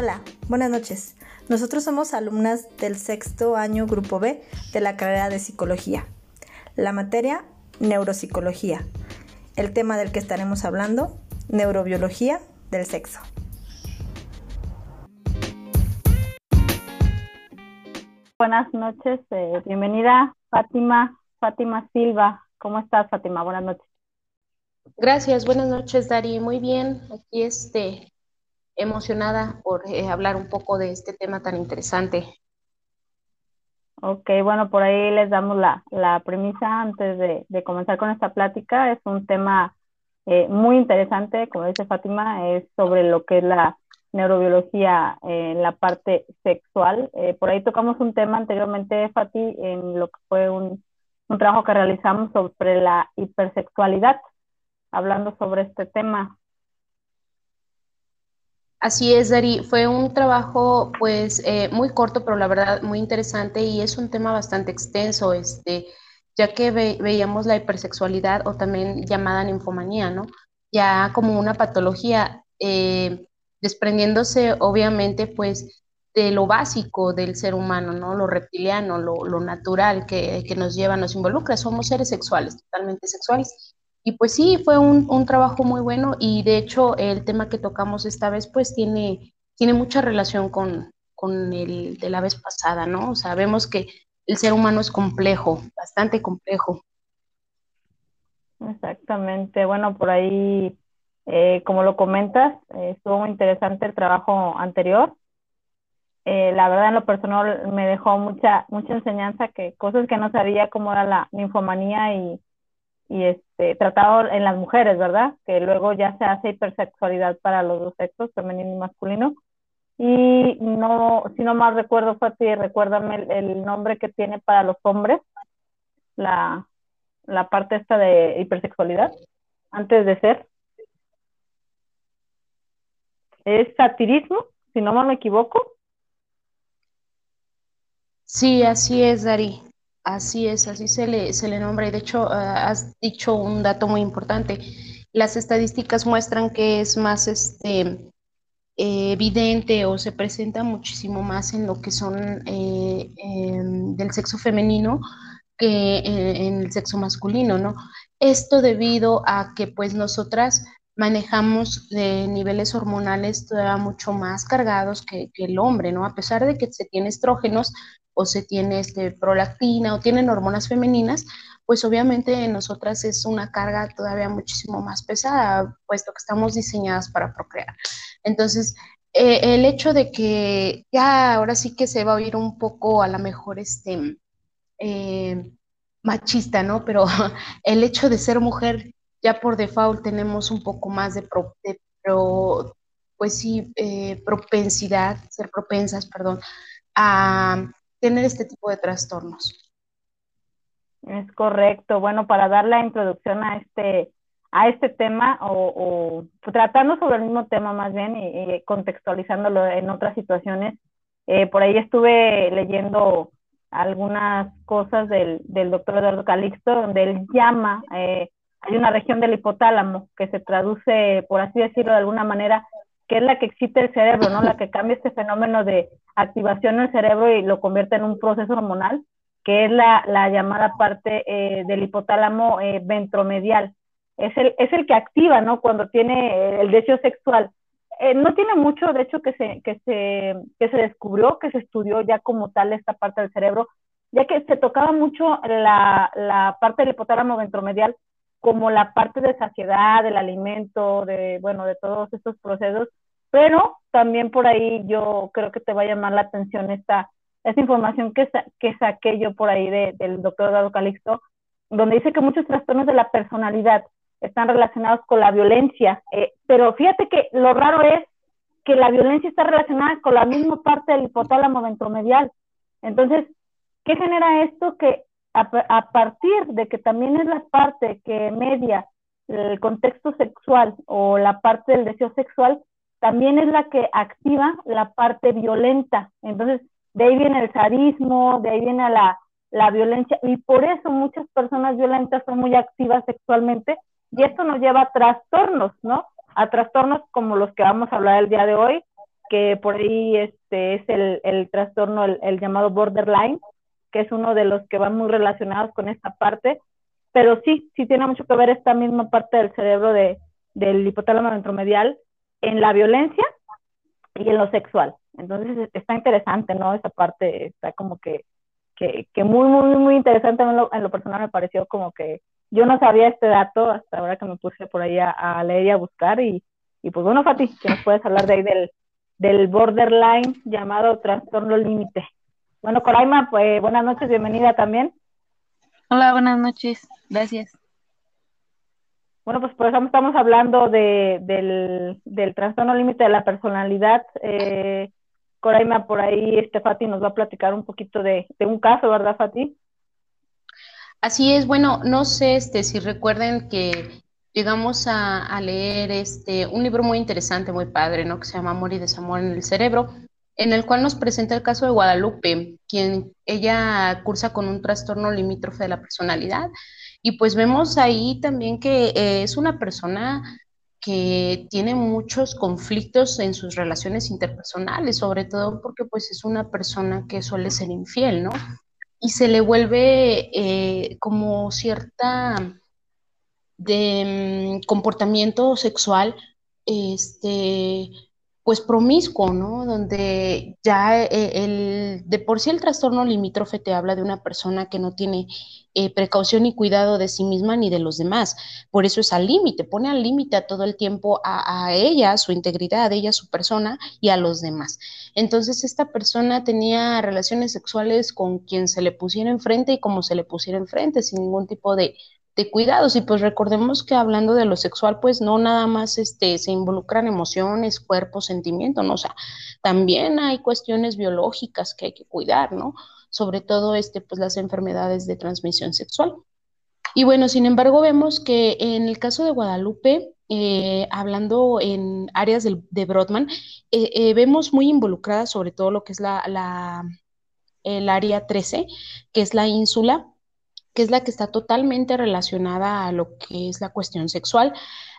Hola, buenas noches. Nosotros somos alumnas del sexto año Grupo B de la carrera de Psicología. La materia, Neuropsicología. El tema del que estaremos hablando, Neurobiología del sexo. Buenas noches, eh, bienvenida Fátima, Fátima Silva. ¿Cómo estás, Fátima? Buenas noches. Gracias, buenas noches, Dari. Muy bien, aquí este, emocionada por eh, hablar un poco de este tema tan interesante. Ok, bueno, por ahí les damos la, la premisa antes de, comenzar con esta plática. Es un tema eh, muy interesante, como dice Fátima, es sobre lo que es la neurobiología en la parte sexual. Eh, por ahí tocamos un tema anteriormente, Fati, en lo que fue un, un trabajo que realizamos sobre la hipersexualidad, hablando sobre este tema. Así es, Dari. Fue un trabajo, pues, eh, muy corto, pero la verdad muy interesante y es un tema bastante extenso, este, ya que veíamos la hipersexualidad o también llamada ninfomanía, ¿no? Ya como una patología, eh, desprendiéndose, obviamente, pues, de lo básico del ser humano, ¿no? Lo reptiliano, lo, lo natural que, que nos lleva, nos involucra. Somos seres sexuales, totalmente sexuales. Y pues sí, fue un, un, trabajo muy bueno y de hecho el tema que tocamos esta vez pues tiene, tiene mucha relación con, con el de la vez pasada, ¿no? Sabemos que el ser humano es complejo, bastante complejo. Exactamente, bueno, por ahí, eh, como lo comentas, eh, estuvo muy interesante el trabajo anterior. Eh, la verdad, en lo personal, me dejó mucha, mucha enseñanza, que cosas que no sabía, cómo era la ninfomanía y, y este, tratado en las mujeres, ¿verdad? Que luego ya se hace hipersexualidad para los dos sexos, femenino y masculino. Y no, si no mal recuerdo, Fati, recuérdame el, el, nombre que tiene para los hombres, la, la parte esta de hipersexualidad, antes de ser. Es satirismo, si no mal me equivoco. Sí, así es, Dari. Así es, así se le, se le nombra. Y de hecho, uh, has dicho un dato muy importante. Las estadísticas muestran que es más este, eh, evidente o se presenta muchísimo más en lo que son eh, eh, del sexo femenino que en el sexo masculino, ¿no? Esto debido a que pues nosotras manejamos niveles hormonales todavía mucho más cargados que, que, el hombre, ¿no? A pesar de que se tiene estrógenos, o se tiene este, prolactina o tienen hormonas femeninas, pues obviamente en nosotras es una carga todavía muchísimo más pesada, puesto que estamos diseñadas para procrear. Entonces, eh, el hecho de que ya ahora sí que se va a oír un poco a lo mejor este eh, machista, ¿no? Pero el hecho de ser mujer, ya por default tenemos un poco más de, pro, pues sí, eh, propensidad, ser propensas, perdón, a tener este tipo de trastornos. Es correcto. Bueno, para dar la introducción a este, a este tema o, tratando sobre el mismo tema más bien y, contextualizándolo en otras situaciones, eh, por ahí estuve leyendo algunas cosas del, del doctor Eduardo Calixto, donde él llama, eh, hay una región del hipotálamo que se traduce, por así decirlo de alguna manera, que es la que excita el cerebro, ¿no? La que cambia este fenómeno de activación del cerebro y lo convierte en un proceso hormonal, que es la, la llamada parte eh, del hipotálamo eh, ventromedial. Es el, es el que activa, ¿no? Cuando tiene el deseo sexual. Eh, no tiene mucho, de hecho, que se, que, se, que se descubrió, que se estudió ya como tal esta parte del cerebro, ya que se tocaba mucho la, la parte del hipotálamo ventromedial como la parte de saciedad, del alimento, de, bueno, de todos estos procesos, pero también por ahí yo creo que te va a llamar la atención esta, esta información que, que saqué yo por ahí de, del doctor Dado Calixto, donde dice que muchos trastornos de la personalidad están relacionados con la violencia, eh, pero fíjate que lo raro es que la violencia está relacionada con la misma parte del hipotálamo ventromedial. Entonces, ¿qué genera esto? Que a, partir de que también es la parte que media el contexto sexual o la parte del deseo sexual, también es la que activa la parte violenta. Entonces, de ahí viene el sadismo, de ahí viene la, la violencia, y por eso muchas personas violentas son muy activas sexualmente, y esto nos lleva a trastornos, ¿no? A trastornos como los que vamos a hablar el día de hoy, que por ahí este es el, el trastorno, el, el, llamado borderline, es uno de los que van muy relacionados con esta parte, pero sí, sí tiene mucho que ver esta misma parte del cerebro de, del hipotálamo ventromedial en la violencia y en lo sexual. Entonces está interesante, ¿no? Esa parte está como que, que, muy, muy, muy interesante en lo, en lo, personal me pareció como que yo no sabía este dato hasta ahora que me puse por ahí a, a leer y a buscar y, y pues bueno, Fati, que nos puedes hablar de ahí del, del borderline llamado trastorno límite. Bueno, Coraima, pues buenas noches, bienvenida también. Hola, buenas noches, gracias. Bueno, pues por eso estamos hablando de, del, del trastorno límite de la personalidad. Eh, Coraima, por ahí este Fati nos va a platicar un poquito de, de un caso, ¿verdad, Fati? Así es, bueno, no sé este, si recuerden que llegamos a, a, leer este, un libro muy interesante, muy padre, ¿no? Que se llama Amor y Desamor en el Cerebro, en el cual nos presenta el caso de Guadalupe, quien ella cursa con un trastorno limítrofe de la personalidad. Y pues vemos ahí también que eh, es una persona que tiene muchos conflictos en sus relaciones interpersonales, sobre todo porque pues es una persona que suele ser infiel, ¿no? Y se le vuelve eh, como cierta de mm, comportamiento sexual, este, pues promiscuo, ¿no? Donde ya eh, el, de por sí el trastorno limítrofe te habla de una persona que no tiene eh, precaución y cuidado de sí misma ni de los demás. Por eso es al límite, pone al límite a todo el tiempo a, a ella, su integridad, a ella, su persona y a los demás. Entonces esta persona tenía relaciones sexuales con quien se le pusiera enfrente y como se le pusiera enfrente, sin ningún tipo de, cuidados y pues recordemos que hablando de lo sexual pues no nada más este se involucran emociones, cuerpo, sentimiento, no, o sea, también hay cuestiones biológicas que hay que cuidar, ¿no? Sobre todo este pues las enfermedades de transmisión sexual. Y bueno, sin embargo vemos que en el caso de Guadalupe eh, hablando en áreas de Brodmann, eh, eh, vemos muy involucrada sobre todo lo que es la, la el área 13, que es la ínsula, que es la que está totalmente relacionada a lo que es la cuestión sexual.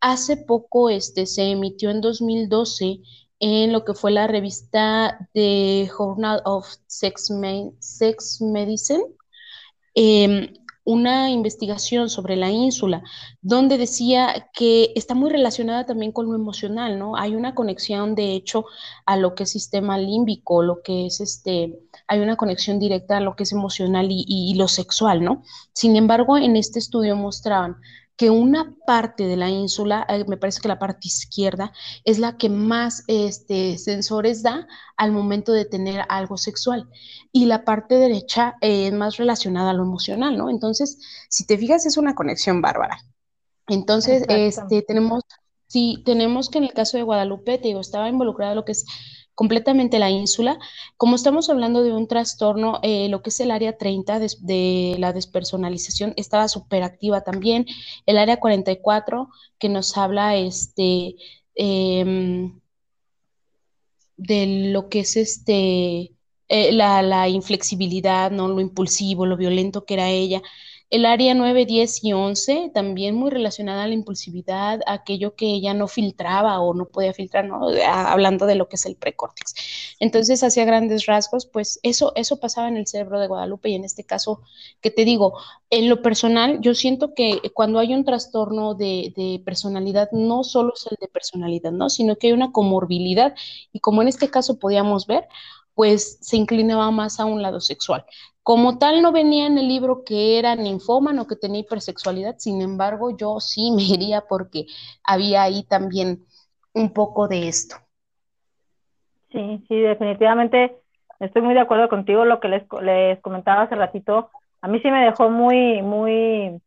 Hace poco este, se emitió en 2012 en lo que fue la revista The Journal of Sex, Sex Medicine, eh, una investigación sobre la ínsula, donde decía que está muy relacionada también con lo emocional, ¿no? Hay una conexión, de hecho, a lo que es sistema límbico, lo que es este, hay una conexión directa a lo que es emocional y, lo sexual, ¿no? Sin embargo, en este estudio mostraban que una parte de la ínsula, eh, me parece que la parte izquierda, es la que más este, sensores da al momento de tener algo sexual. Y la parte derecha eh, es más relacionada a lo emocional, ¿no? Entonces, si te fijas, es una conexión bárbara. Entonces, este, tenemos, sí, tenemos que en el caso de Guadalupe, te digo, estaba involucrada lo que es completamente la ínsula. Como estamos hablando de un trastorno, eh, lo que es el área 30 de, de la despersonalización estaba súper activa también. El área 44 que nos habla este, eh, de lo que es este, eh, la, la, inflexibilidad, ¿no? lo impulsivo, lo violento que era ella. El área 9, 10 y 11, también muy relacionada a la impulsividad, aquello que ella no filtraba o no podía filtrar, ¿no? hablando de lo que es el precórtex. Entonces, hacia grandes rasgos, pues eso, eso pasaba en el cerebro de Guadalupe y en este caso, que te digo, en lo personal, yo siento que cuando hay un trastorno de, de personalidad, no solo es el de personalidad, ¿no? Sino que hay una comorbilidad y como en este caso podíamos ver, pues se inclinaba más a un lado sexual. Como tal, no venía en el libro que era ninfómano, que tenía hipersexualidad, sin embargo, yo sí me iría porque había ahí también un poco de esto. Sí, sí, definitivamente estoy muy de acuerdo contigo, lo que les, les comentaba hace ratito, a mí sí me dejó muy, muy,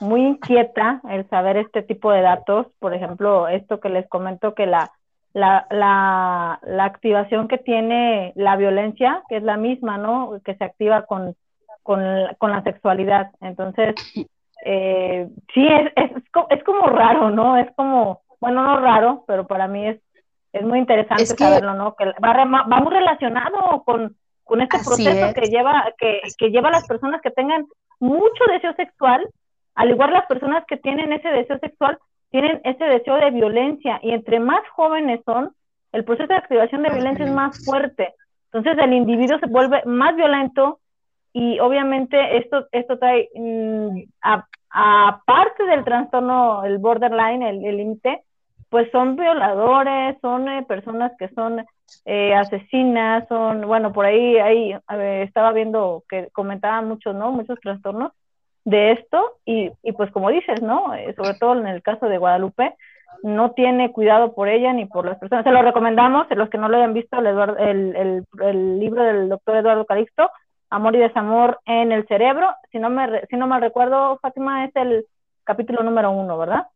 muy inquieta el saber este tipo de datos, por ejemplo, esto que les comento que la la, la, la, activación que tiene la violencia, que es la misma, ¿no? Que se activa con, con, con la sexualidad. Entonces, eh, sí, es, es, es, como raro, ¿no? Es como, bueno, no raro, pero para mí es, es muy interesante es que, saberlo, ¿no? Que va, va muy relacionado con, con este proceso que lleva, que, que lleva a las personas que tengan mucho deseo sexual, al igual las personas que tienen ese deseo sexual, tienen ese deseo de violencia y entre más jóvenes son, el proceso de activación de violencia es más fuerte. Entonces el individuo se vuelve más violento y obviamente esto, esto trae, mm, aparte del trastorno, el borderline, el límite, pues son violadores, son eh, personas que son eh, asesinas, son, bueno, por ahí, ahí estaba viendo que comentaban muchos, ¿no? Muchos trastornos de esto y, y pues como dices, ¿no? Eh, sobre todo en el caso de Guadalupe, no tiene cuidado por ella ni por las personas. Se lo recomendamos, los que no lo hayan visto, el, el, el, libro del doctor Eduardo Calixto, Amor y Desamor en el Cerebro. Si no, me, si no mal recuerdo, Fátima, es el capítulo número uno, ¿verdad?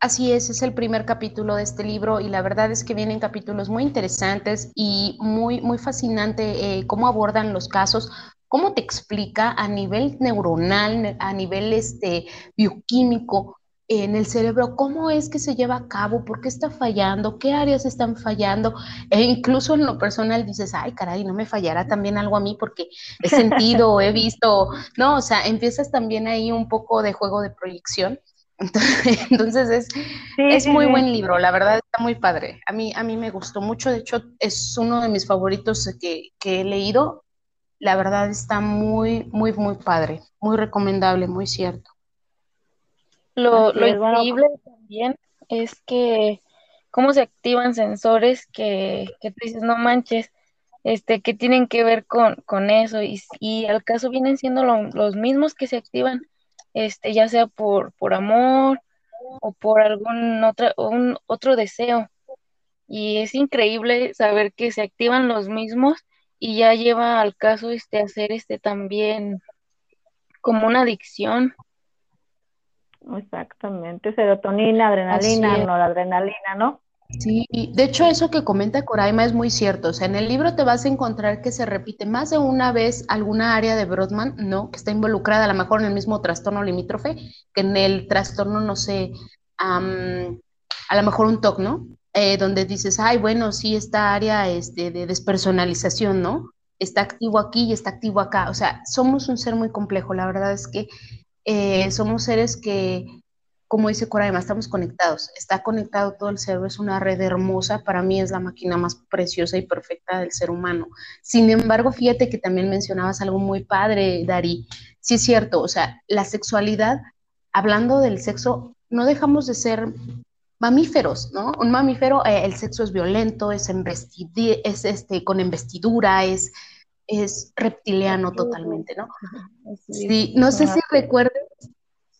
Así es, es el primer capítulo de este libro y la verdad es que vienen capítulos muy interesantes y muy, muy fascinante eh, cómo abordan los casos, cómo te explica a nivel neuronal, a nivel este, bioquímico en el cerebro, cómo es que se lleva a cabo, por qué está fallando, qué áreas están fallando, e incluso en lo personal dices, ay, caray, no me fallará también algo a mí porque he sentido, he visto, no, o sea, empiezas también ahí un poco de juego de proyección. Entonces es, es muy buen libro, la verdad está muy padre. A mí, a mí me gustó mucho, de hecho es uno de mis favoritos que, he leído. La verdad está muy, muy, muy padre, muy recomendable, muy cierto. Lo, lo increíble también es que cómo se activan sensores que, que tú dices, no manches, este, que tienen que ver con, con eso y, y al caso vienen siendo los mismos que se activan este, ya sea por, por amor o por algún otro, un, otro deseo. Y es increíble saber que se activan los mismos y ya lleva al caso este hacer este también como una adicción. Exactamente, serotonina, adrenalina, noradrenalina, ¿no? Sí, de hecho eso que comenta Coraima es muy cierto. O sea, en el libro te vas a encontrar que se repite más de una vez alguna área de Brodmann, ¿no? Que está involucrada a lo mejor en el mismo trastorno limítrofe, que en el trastorno, no sé, a lo mejor un TOC, ¿no? Eh, donde dices, ay, bueno, sí, esta área este, de despersonalización, ¿no? Está activo aquí y está activo acá. O sea, somos un ser muy complejo. La verdad es que eh, somos seres que como dice Cora, además estamos conectados, está conectado todo el cerebro, es una red hermosa, para mí es la máquina más preciosa y perfecta del ser humano. Sin embargo, fíjate que también mencionabas algo muy padre, Dari, sí es cierto, o sea, la sexualidad, hablando del sexo, no dejamos de ser mamíferos, ¿no? Un mamífero, eh, el sexo es violento, es, es este, con investidura, es, es reptiliano totalmente, ¿no? Sí, no sé si recuerdes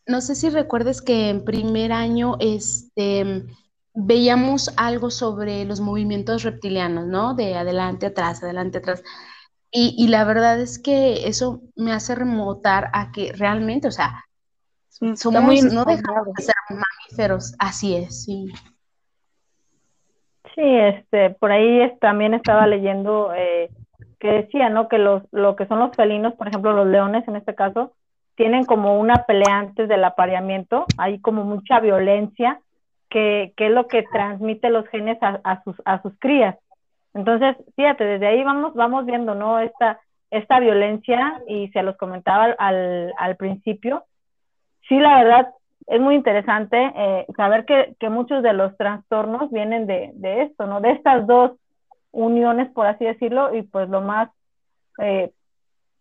no sé si recuerdes que en primer año este, veíamos algo sobre los movimientos reptilianos, ¿no? De adelante, atrás, adelante, atrás. Y, la verdad es que eso me hace remotar a que realmente, o sea, somos, no dejamos de ser mamíferos, así es, sí. Sí, este, por ahí también estaba leyendo eh, que decía, ¿no? Que los, lo que son los felinos, por ejemplo, los leones en este caso, tienen como una pelea antes del apareamiento, hay como mucha violencia, que, que es lo que transmite los genes a, a, sus, a sus crías. Entonces, fíjate, desde ahí vamos, vamos viendo, ¿no? Esta, esta violencia, y se los comentaba al, al principio, sí, la verdad, es muy interesante eh, saber que, que, muchos de los trastornos vienen de, de, esto, ¿no? De estas dos uniones, por así decirlo, y pues lo más eh,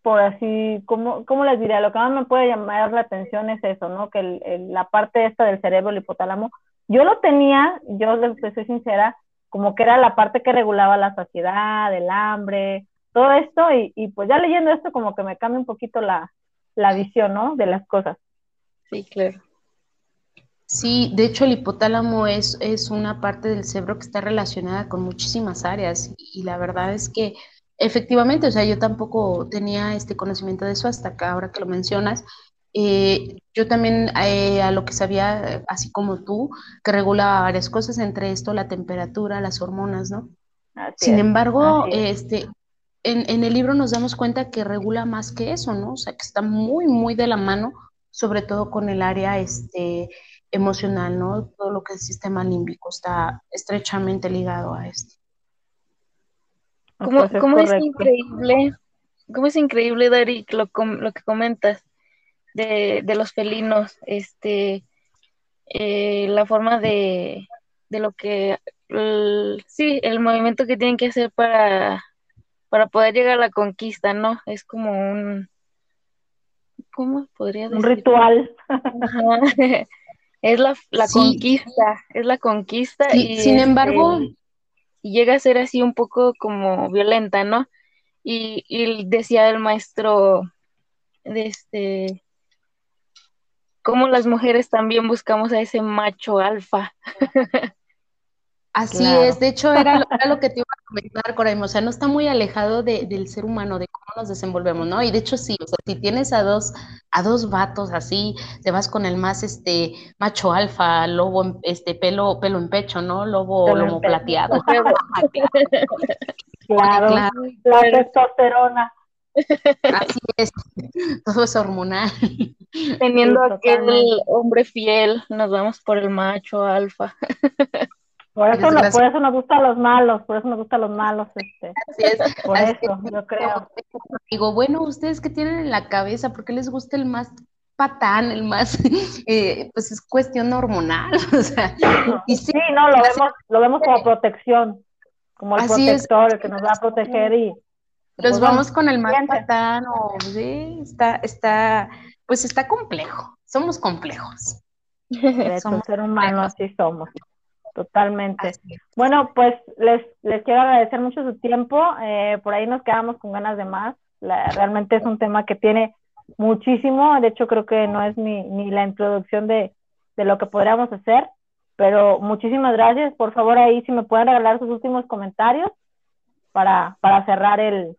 por así, ¿cómo, ¿cómo les diría? Lo que más me puede llamar la atención es eso, ¿no? Que el, la parte esta del cerebro, el hipotálamo, yo lo tenía, yo les soy sincera, como que era la parte que regulaba la saciedad, el hambre, todo esto, y, y pues ya leyendo esto como que me cambia un poquito la, la visión, ¿no? De las cosas. Sí, claro. Sí, de hecho el hipotálamo es, es una parte del cerebro que está relacionada con muchísimas áreas y la verdad es que Efectivamente, o sea, yo tampoco tenía este conocimiento de eso hasta acá, ahora que lo mencionas. Eh, yo también eh, a lo que sabía, así como tú, que regula varias cosas, entre esto la temperatura, las hormonas, ¿no? Sin embargo, este, en, en, el libro nos damos cuenta que regula más que eso, ¿no? O sea, que está muy, muy de la mano, sobre todo con el área este, emocional, ¿no? Todo lo que es el sistema límbico está estrechamente ligado a esto. ¿Cómo, es, increíble, cómo es increíble, Dari, lo, lo que comentas de, los felinos, este, eh, la forma de, de, lo que sí, el movimiento que tienen que hacer para, para poder llegar a la conquista, ¿no? Es como un, ¿cómo podría decir? Un ritual. es la, conquista, es la conquista. y sin embargo, este, llega a ser así un poco como violenta, ¿no? Y, y decía el maestro, de este, cómo las mujeres también buscamos a ese macho alfa. Así es, de hecho era lo, que te iba a comentar, Coraim, o sea, no está muy alejado del ser humano, de cómo nos desenvolvemos, ¿no? Y de hecho sí, o sea, si tienes a dos, a dos vatos así, te vas con el más este macho alfa, lobo, este pelo, pelo en pecho, ¿no? Lobo, lobo plateado. claro, claro, la testosterona. Así es, todo es hormonal. Teniendo aquel hombre fiel, nos vamos por el macho alfa. Por eso, no, por eso nos gustan los malos, por eso nos gustan los malos, este. Por eso, yo creo. Digo, bueno, ustedes qué tienen en la cabeza, ¿por qué les gusta el más patán, el más, eh, pues es cuestión hormonal, o sea. Y sí, no, lo vemos, lo vemos como protección, como el protector, el que nos va a proteger y. Los pues, vamos con el más patán, o sí, está, está, pues está complejo, somos complejos. Somos ser humano, así somos. Totalmente. Bueno, pues les, les quiero agradecer mucho su tiempo. Eh, por ahí nos quedamos con ganas de más. realmente es un tema que tiene muchísimo. De hecho, creo que no es ni, ni la introducción de, de lo que podríamos hacer. Pero muchísimas gracias. Por favor, ahí si me pueden regalar sus últimos comentarios para, para cerrar el,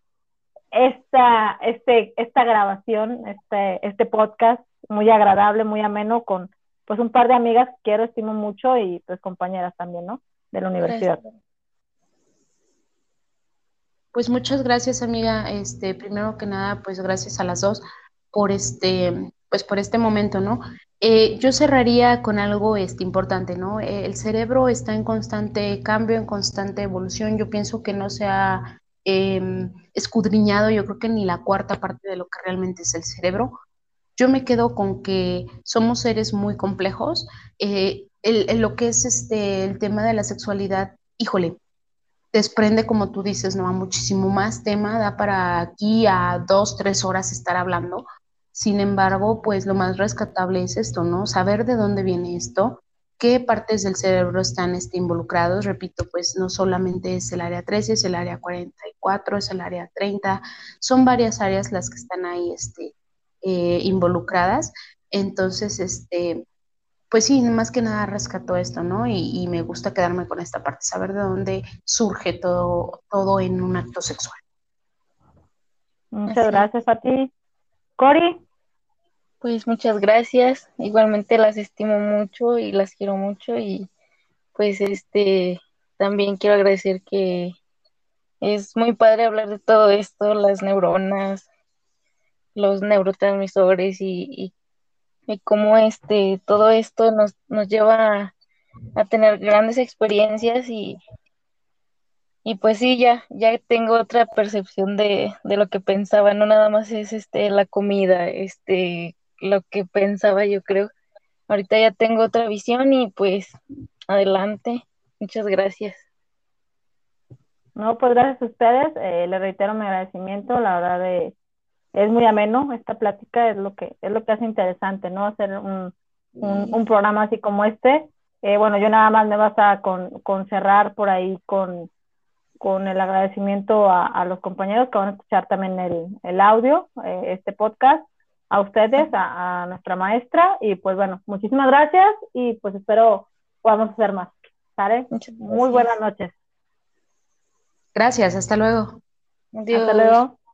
esta, este, esta grabación, este, este podcast muy agradable, muy ameno con pues un par de amigas que quiero, estimo mucho y pues compañeras también, ¿no? De la universidad. Pues muchas gracias, amiga. Este, primero que nada, pues gracias a las dos por este, pues por este momento, ¿no? Eh, yo cerraría con algo este, importante, ¿no? Eh, el cerebro está en constante cambio, en constante evolución. Yo pienso que no se ha em, escudriñado, yo creo que ni la cuarta parte de lo que realmente es el cerebro. Yo me quedo con que somos seres muy complejos. Eh, lo que es este, el tema de la sexualidad, híjole, desprende, como tú dices, ¿no? A muchísimo más tema, da para aquí a dos, tres horas estar hablando. Sin embargo, pues lo más rescatable es esto, ¿no? Saber de dónde viene esto, qué partes del cerebro están este, involucrados. Repito, pues no solamente es el área 13, es el área 44, es el área 30, son varias áreas las que están ahí este, eh, involucradas. Entonces, este, pues sí, más que nada rescató esto, ¿no? Y, me gusta quedarme con esta parte, saber de dónde surge todo, todo en un acto sexual. Muchas gracias a ti. Cori. Pues muchas gracias. Igualmente las estimo mucho y las quiero mucho y pues este también quiero agradecer que es muy padre hablar de todo esto, las neuronas, los neurotransmisores y, y, cómo este, todo esto nos, nos lleva a, tener grandes experiencias y, y pues sí, ya, ya tengo otra percepción de, de, lo que pensaba, no nada más es este la comida, este lo que pensaba yo creo. Ahorita ya tengo otra visión y pues adelante. Muchas gracias. No, pues gracias a ustedes. Eh, le reitero mi agradecimiento. La verdad de es muy ameno esta plática, es lo que, es lo que hace interesante, ¿no? Hacer un, un, programa así como este. Eh, bueno, yo nada más me basta con, con cerrar por ahí con, con el agradecimiento a, a, los compañeros que van a escuchar también el, el audio, eh, este podcast, a ustedes, a, a, nuestra maestra, y pues bueno, muchísimas gracias y pues espero podamos hacer más. ¿Sale? Muy buenas noches. Gracias, hasta luego. Adiós. Hasta luego.